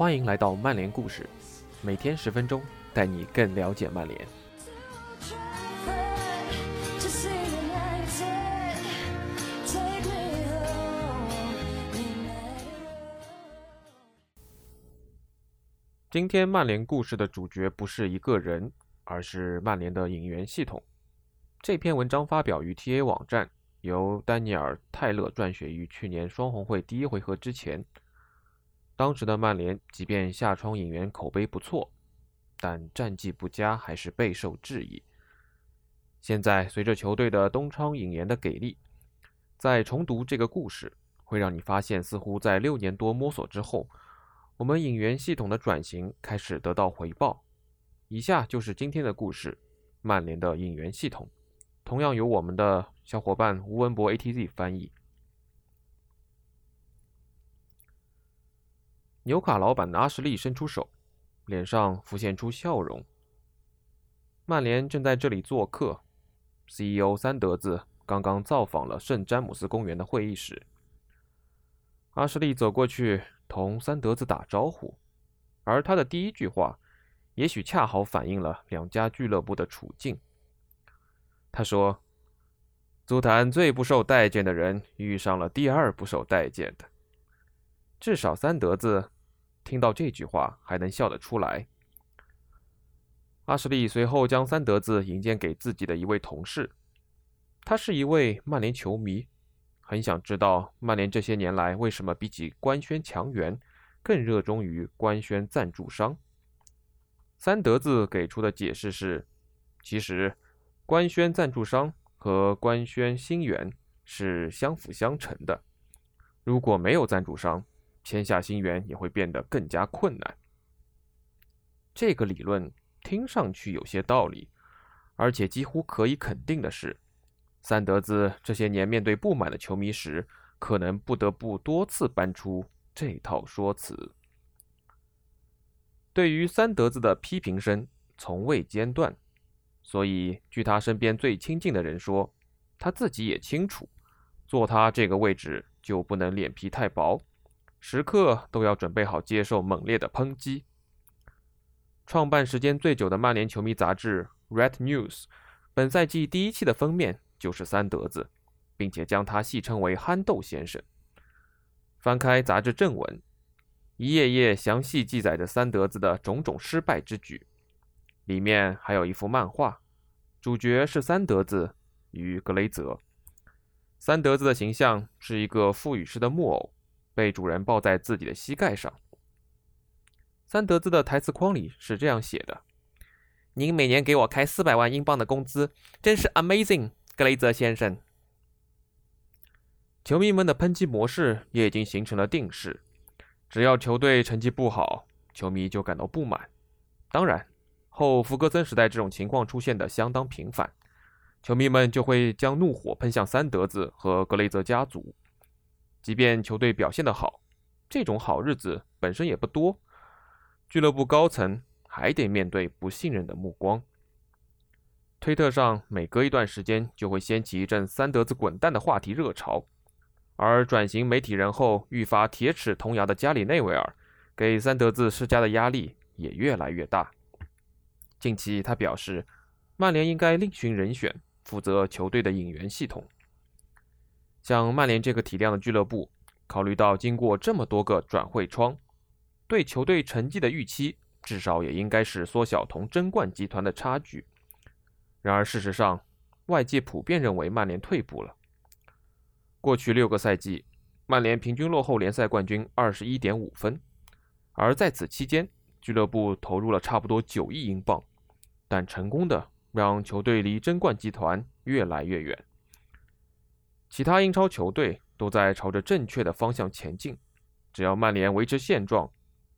欢迎来到曼联故事，每天十分钟，带你更了解曼联。今天曼联故事的主角不是一个人，而是曼联的引援系统。这篇文章发表于 TA 网站，由丹尼尔·泰勒撰写于去年双红会第一回合之前。当时的曼联，即便下窗引援口碑不错，但战绩不佳还是备受质疑。现在随着球队的东窗引援的给力，再重读这个故事，会让你发现，似乎在六年多摸索之后。我们引援系统的转型开始得到回报。以下就是今天的故事：曼联的引援系统，同样由我们的小伙伴吴文博 ATZ 翻译。纽卡老板阿什利伸出手，脸上浮现出笑容。曼联正在这里做客，CEO 三德子刚刚造访了圣詹姆斯公园的会议室。阿什利走过去。同三德子打招呼，而他的第一句话，也许恰好反映了两家俱乐部的处境。他说：“足坛最不受待见的人遇上了第二不受待见的。”至少三德子听到这句话还能笑得出来。阿什利随后将三德子引荐给自己的一位同事，他是一位曼联球迷。很想知道曼联这些年来为什么比起官宣强援，更热衷于官宣赞助商。三德子给出的解释是：其实官宣赞助商和官宣新援是相辅相成的。如果没有赞助商，签下新援也会变得更加困难。这个理论听上去有些道理，而且几乎可以肯定的是。三德子这些年面对不满的球迷时，可能不得不多次搬出这套说辞。对于三德子的批评声从未间断，所以据他身边最亲近的人说，他自己也清楚，坐他这个位置就不能脸皮太薄，时刻都要准备好接受猛烈的抨击。创办时间最久的曼联球迷杂志《Red News》本赛季第一期的封面。就是三德子，并且将他戏称为“憨豆先生”。翻开杂志正文，一页页详细记载着三德子的种种失败之举。里面还有一幅漫画，主角是三德子与格雷泽。三德子的形象是一个腹语式的木偶，被主人抱在自己的膝盖上。三德子的台词框里是这样写的：“您每年给我开四百万英镑的工资，真是 amazing。”格雷泽先生，球迷们的喷击模式也已经形成了定式。只要球队成绩不好，球迷就感到不满。当然，后福格森时代这种情况出现的相当频繁，球迷们就会将怒火喷向三德子和格雷泽家族。即便球队表现得好，这种好日子本身也不多，俱乐部高层还得面对不信任的目光。推特上每隔一段时间就会掀起一阵“三德子滚蛋”的话题热潮，而转型媒体人后愈发铁齿铜牙的加里内维尔，给三德子施加的压力也越来越大。近期他表示，曼联应该另寻人选负责球队的引援系统。像曼联这个体量的俱乐部，考虑到经过这么多个转会窗，对球队成绩的预期至少也应该是缩小同争冠集团的差距。然而，事实上，外界普遍认为曼联退步了。过去六个赛季，曼联平均落后联赛冠军二十一点五分，而在此期间，俱乐部投入了差不多九亿英镑，但成功的让球队离争冠集团越来越远。其他英超球队都在朝着正确的方向前进，只要曼联维持现状，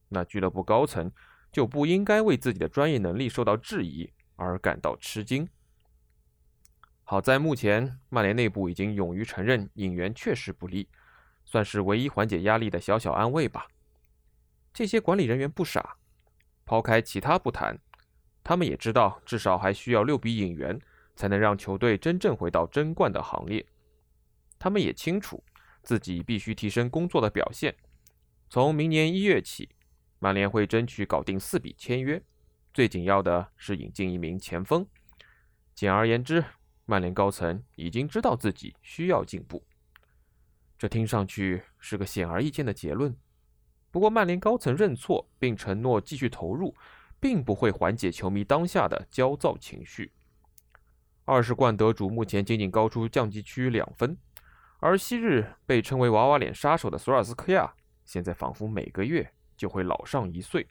那俱乐部高层就不应该为自己的专业能力受到质疑。而感到吃惊。好在目前曼联内部已经勇于承认引援确实不利，算是唯一缓解压力的小小安慰吧。这些管理人员不傻，抛开其他不谈，他们也知道至少还需要六笔引援才能让球队真正回到争冠的行列。他们也清楚自己必须提升工作的表现，从明年一月起，曼联会争取搞定四笔签约，最紧要的是引进一名前锋。简而言之，曼联高层已经知道自己需要进步。这听上去是个显而易见的结论，不过曼联高层认错并承诺继续投入，并不会缓解球迷当下的焦躁情绪。二十冠得主目前仅仅高出降级区两分，而昔日被称为“娃娃脸杀手”的索尔斯克亚，现在仿佛每个月就会老上一岁。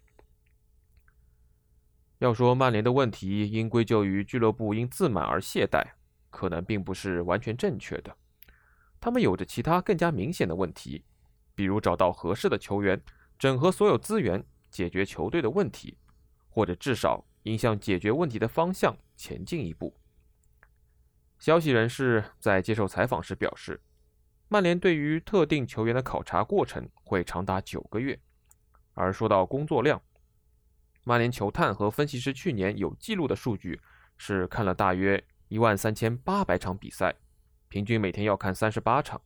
要说曼联的问题应归咎于俱乐部因自满而懈怠，可能并不是完全正确的。他们有着其他更加明显的问题，比如找到合适的球员，整合所有资源，解决球队的问题，或者至少应向解决问题的方向前进一步。消息人士在接受采访时表示，曼联对于特定球员的考察过程会长达九个月。而说到工作量，曼联球探和分析师去年有记录的数据是看了大约一万三千八百场比赛，平均每天要看三十八场。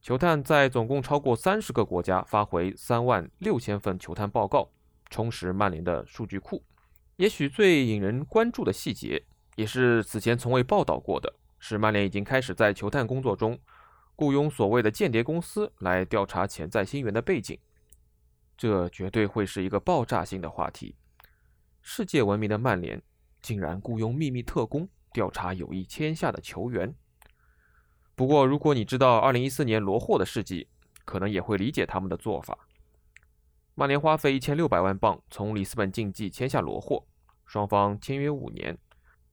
球探在总共超过三十个国家发回三万六千份球探报告，充实曼联的数据库。也许最引人关注的细节。也是此前从未报道过的，是曼联已经开始在球探工作中雇佣所谓的间谍公司来调查潜在新援的背景。这绝对会是一个爆炸性的话题。世界闻名的曼联竟然雇佣秘密特工调查有意签下的球员。不过，如果你知道2014年罗霍的事迹，可能也会理解他们的做法。曼联花费1600万镑从里斯本竞技签下罗霍，双方签约五年。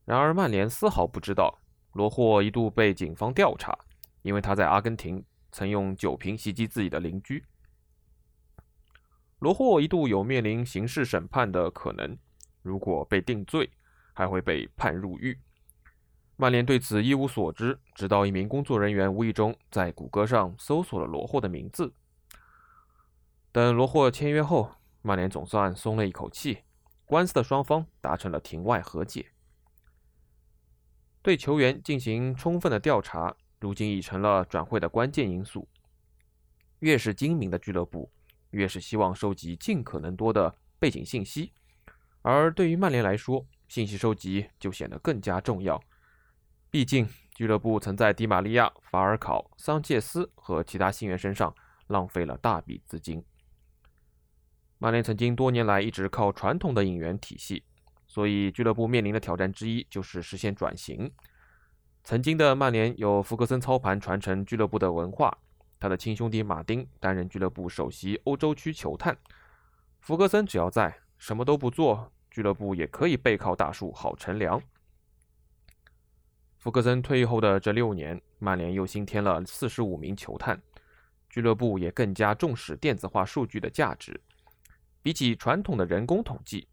然而，曼联丝毫不知道，罗霍一度被警方调查，因为他在阿根廷曾用酒瓶袭击自己的邻居。罗霍一度有面临刑事审判的可能，如果被定罪，还会被判入狱。曼联对此一无所知，直到一名工作人员无意中在谷歌上搜索了罗霍的名字。等罗霍签约后，曼联总算松了一口气，官司的双方达成了庭外和解。对球员进行充分的调查，如今已成了转会的关键因素。越是精明的俱乐部，越是希望收集尽可能多的背景信息。而对于曼联来说，信息收集就显得更加重要。毕竟，俱乐部曾在迪马利亚、法尔考、桑切斯和其他新援身上浪费了大笔资金。曼联曾经多年来一直靠传统的引援体系。所以，俱乐部面临的挑战之一就是实现转型。曾经的曼联由福格森操盘传承俱乐部的文化，他的亲兄弟马丁担任俱乐部首席欧洲区球探。福格森只要在，什么都不做，俱乐部也可以背靠大树好乘凉。福格森退役后的这六年，曼联又新添了四十五名球探，俱乐部也更加重视电子化数据的价值，比起传统的人工统计。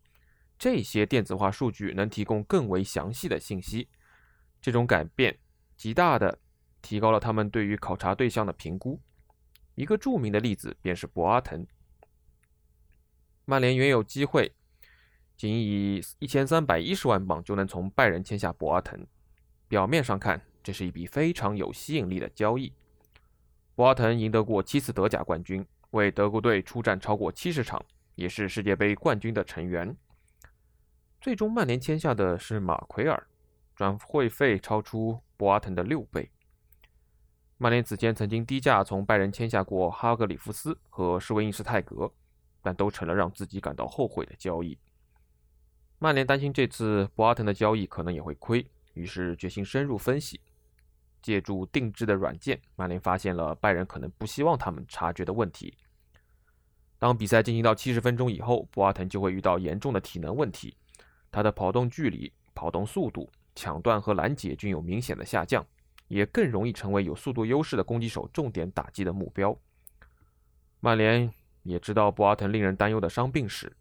这些电子化数据能提供更为详细的信息，这种改变极大的提高了他们对于考察对象的评估。一个著名的例子便是博阿滕。曼联原有机会仅以一千三百一十万镑就能从拜仁签下博阿滕，表面上看这是一笔非常有吸引力的交易。博阿滕赢得过七次德甲冠军，为德国队出战超过七十场，也是世界杯冠军的成员。最终，曼联签下的是马奎尔，转会费超出博阿滕的六倍。曼联此前曾经低价从拜仁签下过哈格里夫斯和施维因斯泰格，但都成了让自己感到后悔的交易。曼联担心这次博阿滕的交易可能也会亏，于是决心深入分析。借助定制的软件，曼联发现了拜仁可能不希望他们察觉的问题。当比赛进行到七十分钟以后，博阿滕就会遇到严重的体能问题。他的跑动距离、跑动速度、抢断和拦截均有明显的下降，也更容易成为有速度优势的攻击手重点打击的目标。曼联也知道博阿滕令人担忧的伤病史，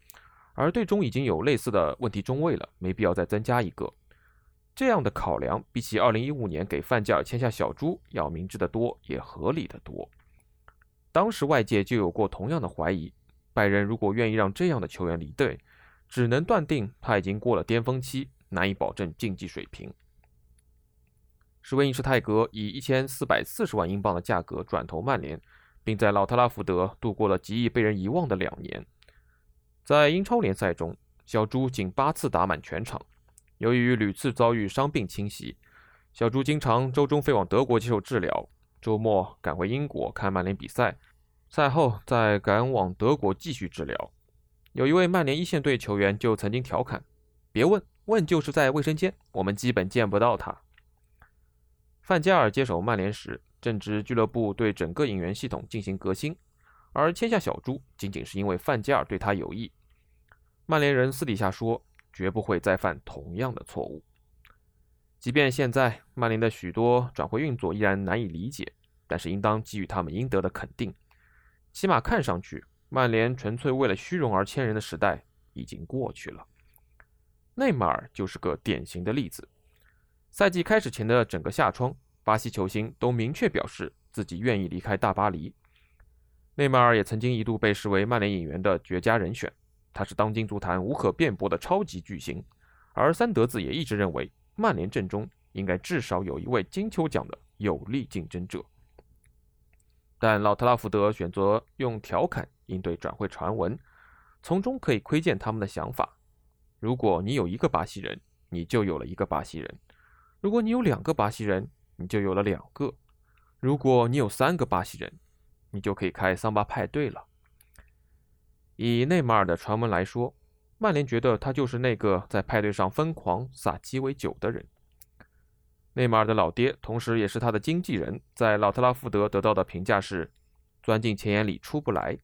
而队中已经有类似的问题中卫了，没必要再增加一个。这样的考量比起2015年给范加尔签下小猪要明智的多，也合理的多。当时外界就有过同样的怀疑：拜仁如果愿意让这样的球员离队。只能断定他已经过了巅峰期，难以保证竞技水平。施威因施泰格以一千四百四十万英镑的价格转投曼联，并在老特拉福德度过了极易被人遗忘的两年。在英超联赛中，小猪仅八次打满全场。由于屡次遭遇伤病侵袭，小猪经常周中飞往德国接受治疗，周末赶回英国看曼联比赛，赛后再赶往德国继续治疗。有一位曼联一线队球员就曾经调侃：“别问，问就是在卫生间，我们基本见不到他。”范加尔接手曼联时，正值俱乐部对整个引援系统进行革新，而签下小猪仅仅是因为范加尔对他有意。曼联人私底下说。绝不会再犯同样的错误。即便现在曼联的许多转会运作依然难以理解，但是应当给予他们应得的肯定。起码看上去，曼联纯粹为了虚荣而签人的时代已经过去了。内马尔就是个典型的例子。赛季开始前的整个夏窗，巴西球星都明确表示自己愿意离开大巴黎。内马尔也曾经一度被视为曼联引援的绝佳人选。他是当今足坛无可辩驳的超级巨星，而三德子也一直认为曼联阵中应该至少有一位金球奖的有力竞争者。但老特拉福德选择用调侃应对转会传闻，从中可以窥见他们的想法：如果你有一个巴西人，你就有了一个巴西人；如果你有两个巴西人，你就有了两个；如果你有三个巴西人，你就可以开桑巴派对了。以内马尔的传闻来说，曼联觉得他就是那个在派对上疯狂撒鸡尾酒的人。内马尔的老爹，同时也是他的经纪人，在老特拉福德得到的评价是“钻进钱眼里出不来”，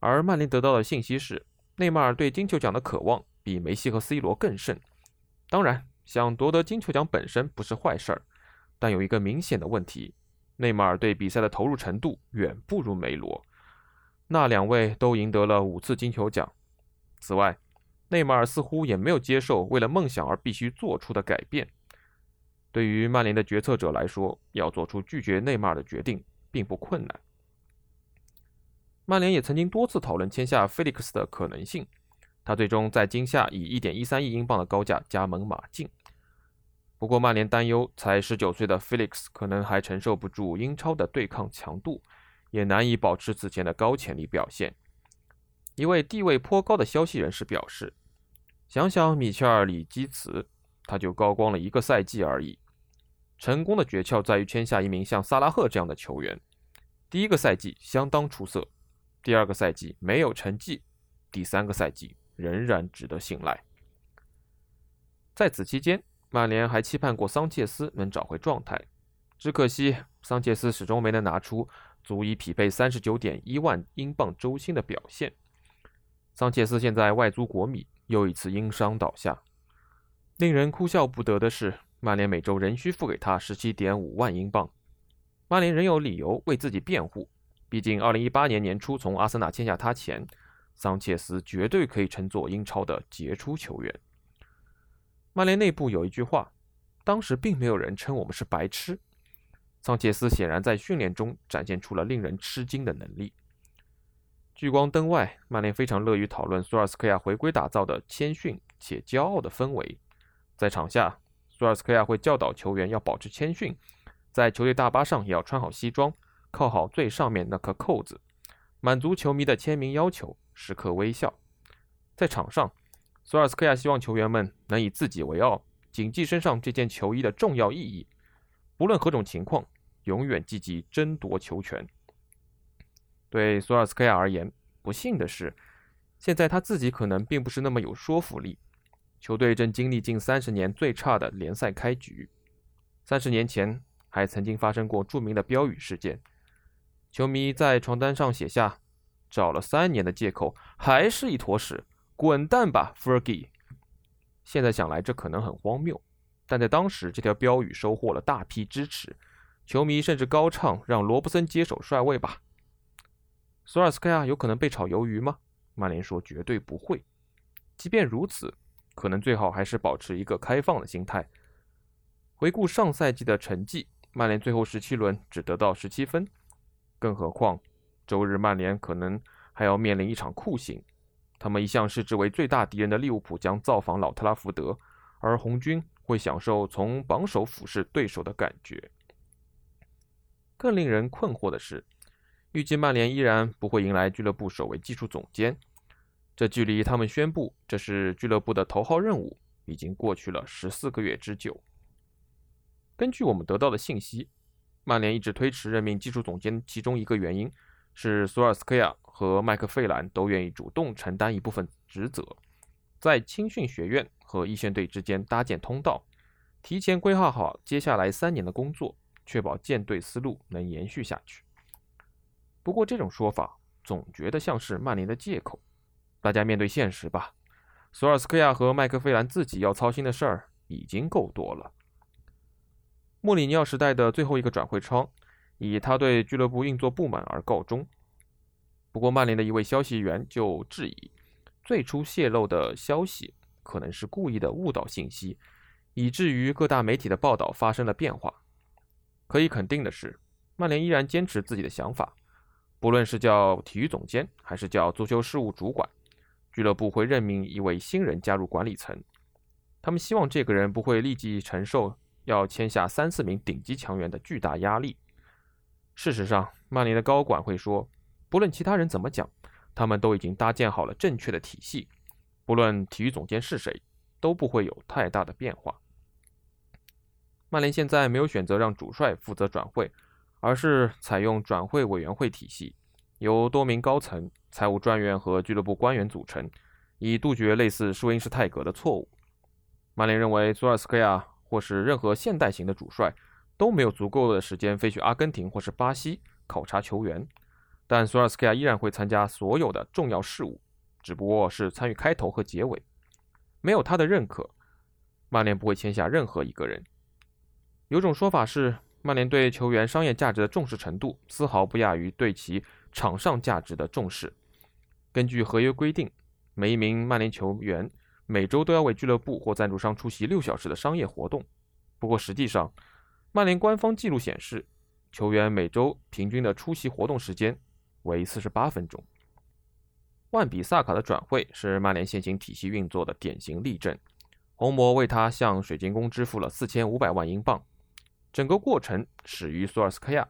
而曼联得到的信息是，内马尔对金球奖的渴望比梅西和 C 罗更甚。当然，想夺得金球奖本身不是坏事儿，但有一个明显的问题：内马尔对比赛的投入程度远不如梅罗。那两位都赢得了五次金球奖。此外，内马尔似乎也没有接受为了梦想而必须做出的改变。对于曼联的决策者来说，要做出拒绝内马尔的决定并不困难。曼联也曾经多次讨论签下菲利克斯的可能性，他最终在今夏以1.13亿英镑的高价加盟马竞。不过，曼联担忧才19岁的 Felix 可能还承受不住英超的对抗强度。也难以保持此前的高潜力表现。一位地位颇高的消息人士表示：“想想米切尔·里基茨，他就高光了一个赛季而已。成功的诀窍在于签下一名像萨拉赫这样的球员。第一个赛季相当出色，第二个赛季没有成绩，第三个赛季仍然值得信赖。在此期间，曼联还期盼过桑切斯能找回状态，只可惜桑切斯始终没能拿出。”足以匹配三十九点一万英镑周薪的表现。桑切斯现在外租国米，又一次因伤倒下。令人哭笑不得的是，曼联每周仍需付给他十七点五万英镑。曼联仍有理由为自己辩护，毕竟二零一八年年初从阿森纳签下他前，桑切斯绝对可以称作英超的杰出球员。曼联内部有一句话，当时并没有人称我们是白痴。桑切斯显然在训练中展现出了令人吃惊的能力。聚光灯外，曼联非常乐于讨论索尔斯克亚回归打造的谦逊且骄傲的氛围。在场下，索尔斯克亚会教导球员要保持谦逊，在球队大巴上也要穿好西装，扣好最上面那颗扣子，满足球迷的签名要求，时刻微笑。在场上，索尔斯克亚希望球员们能以自己为傲，谨记身上这件球衣的重要意义，不论何种情况。永远积极争夺球权。对索尔斯克亚而言，不幸的是，现在他自己可能并不是那么有说服力。球队正经历近三十年最差的联赛开局。三十年前，还曾经发生过著名的标语事件：球迷在床单上写下“找了三年的借口，还是一坨屎，滚蛋吧，Fergie”。现在想来，这可能很荒谬，但在当时，这条标语收获了大批支持。球迷甚至高唱“让罗布森接手帅位吧”。索尔斯克亚有可能被炒鱿鱼吗？曼联说绝对不会。即便如此，可能最好还是保持一个开放的心态。回顾上赛季的成绩，曼联最后十七轮只得到十七分。更何况，周日曼联可能还要面临一场酷刑。他们一向视之为最大敌人的利物浦将造访老特拉福德，而红军会享受从榜首俯视对手的感觉。更令人困惑的是，预计曼联依然不会迎来俱乐部首位技术总监。这距离他们宣布这是俱乐部的头号任务，已经过去了十四个月之久。根据我们得到的信息，曼联一直推迟任命技术总监，其中一个原因是索尔斯克亚和麦克费兰都愿意主动承担一部分职责，在青训学院和一线队之间搭建通道，提前规划好接下来三年的工作，确保舰队思路能延续下去。不过，这种说法总觉得像是曼联的借口。大家面对现实吧。索尔斯克亚和麦克费兰自己要操心的事儿已经够多了。莫里尼奥时代的最后一个转会窗，以他对俱乐部运作不满而告终。不过，曼联的一位消息源就质疑，最初泄露的消息可能是故意的误导信息，以至于各大媒体的报道发生了变化。可以肯定的是，曼联依然坚持自己的想法，不论是叫体育总监，还是叫足球事务主管。俱乐部会任命一位新人加入管理层，他们希望这个人不会立即承受要签下三四名顶级强援的巨大压力。事实上，曼联的高管会说，不论其他人怎么讲，他们都已经搭建好了正确的体系，不论体育总监是谁，都不会有太大的变化。曼联现在没有选择让主帅负责转会，而是采用转会委员会体系。由多名高层、财务专员和俱乐部官员组成，以杜绝类似舒因施泰格的错误。曼联认为，索尔斯克亚或是任何现代型的主帅都没有足够的时间飞去阿根廷或是巴西考察球员，但索尔斯克亚依然会参加所有的重要事务，只不过是参与开头和结尾。没有他的认可，曼联不会签下任何一个人。有种说法是，曼联对球员商业价值的重视程度丝毫不亚于对其。场上价值的重视。根据合约规定，每一名曼联球员每周都要为俱乐部或赞助商出席六小时的商业活动。不过，实际上，曼联官方记录显示，球员每周平均的出席活动时间为四十八分钟。万比萨卡的转会是曼联现行体系运作的典型例证。红魔为他向水晶宫支付了四千五百万英镑，整个过程始于索尔斯克亚。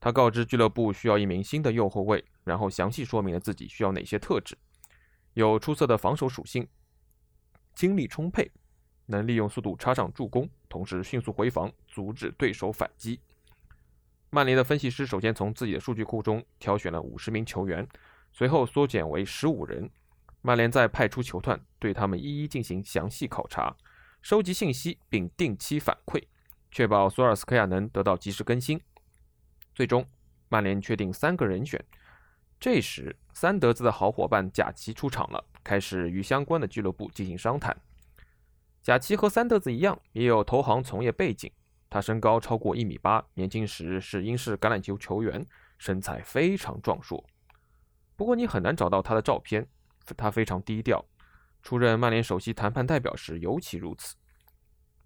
他告知俱乐部需要一名新的右后卫，然后详细说明了自己需要哪些特质：有出色的防守属性，精力充沛，能利用速度插上助攻，同时迅速回防，阻止对手反击。曼联的分析师首先从自己的数据库中挑选了五十名球员，随后缩减为十五人。曼联再派出球团对他们一一进行详细考察，收集信息并定期反馈，确保索尔斯克亚能得到及时更新。最终，曼联确定三个人选。这时，三德子的好伙伴贾奇出场了，开始与相关的俱乐部进行商谈。贾奇和三德子一样，也有投行从业背景。他身高超过一米八，年轻时是英式橄榄球球员，身材非常壮硕。不过，你很难找到他的照片。他非常低调，出任曼联首席谈判代表时尤其如此。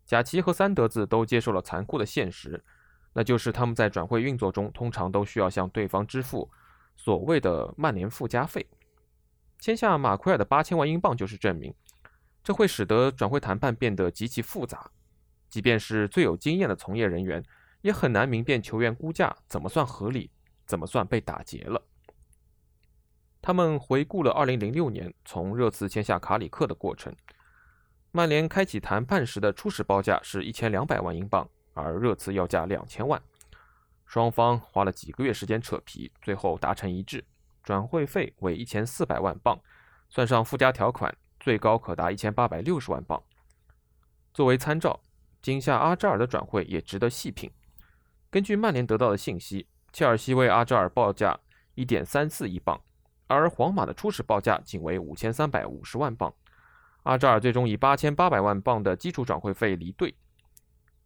贾奇和三德子都接受了残酷的现实。那就是他们在转会运作中通常都需要向对方支付所谓的曼联附加费。签下马奎尔的八千万英镑就是证明，这会使得转会谈判变得极其复杂。即便是最有经验的从业人员，也很难明辨球员估价怎么算合理，怎么算被打劫了。他们回顾了2006年从热刺签下卡里克的过程。曼联开启谈判时的初始报价是一千两百万英镑。而热刺要价两千万，双方花了几个月时间扯皮，最后达成一致，转会费为一千四百万镑，算上附加条款，最高可达一千八百六十万镑。作为参照，今夏阿扎尔的转会也值得细品。根据曼联得到的信息，切尔西为阿扎尔报价一点三四亿镑，而皇马的初始报价仅为五千三百五十万镑。阿扎尔最终以八千八百万镑的基础转会费离队。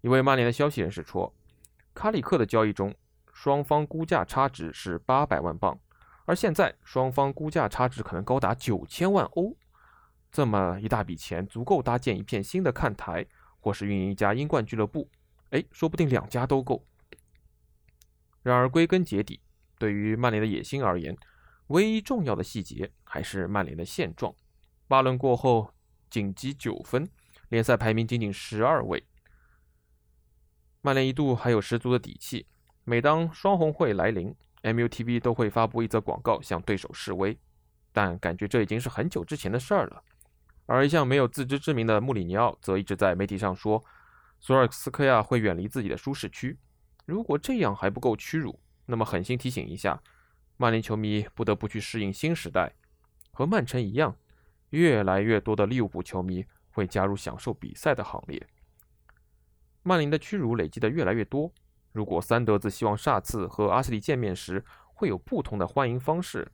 一位曼联的消息人士说，卡里克的交易中，双方估价差值是八百万镑，而现在双方估价差值可能高达九千万欧。这么一大笔钱，足够搭建一片新的看台，或是运营一家英冠俱乐部。哎，说不定两家都够。然而，归根结底，对于曼联的野心而言，唯一重要的细节还是曼联的现状。八轮过后，仅积九分，联赛排名仅仅十二位。曼联一度还有十足的底气。每当双红会来临，MUTV 都会发布一则广告向对手示威。但感觉这已经是很久之前的事儿了。而一向没有自知之明的穆里尼奥则一直在媒体上说，索尔斯克亚会远离自己的舒适区。如果这样还不够屈辱，那么狠心提醒一下，曼联球迷不得不去适应新时代。和曼城一样，越来越多的利物浦球迷会加入享受比赛的行列。曼联的屈辱累积的越来越多。如果三德子希望下次和阿斯利见面时会有不同的欢迎方式，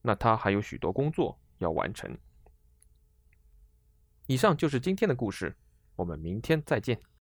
那他还有许多工作要完成。以上就是今天的故事，我们明天再见。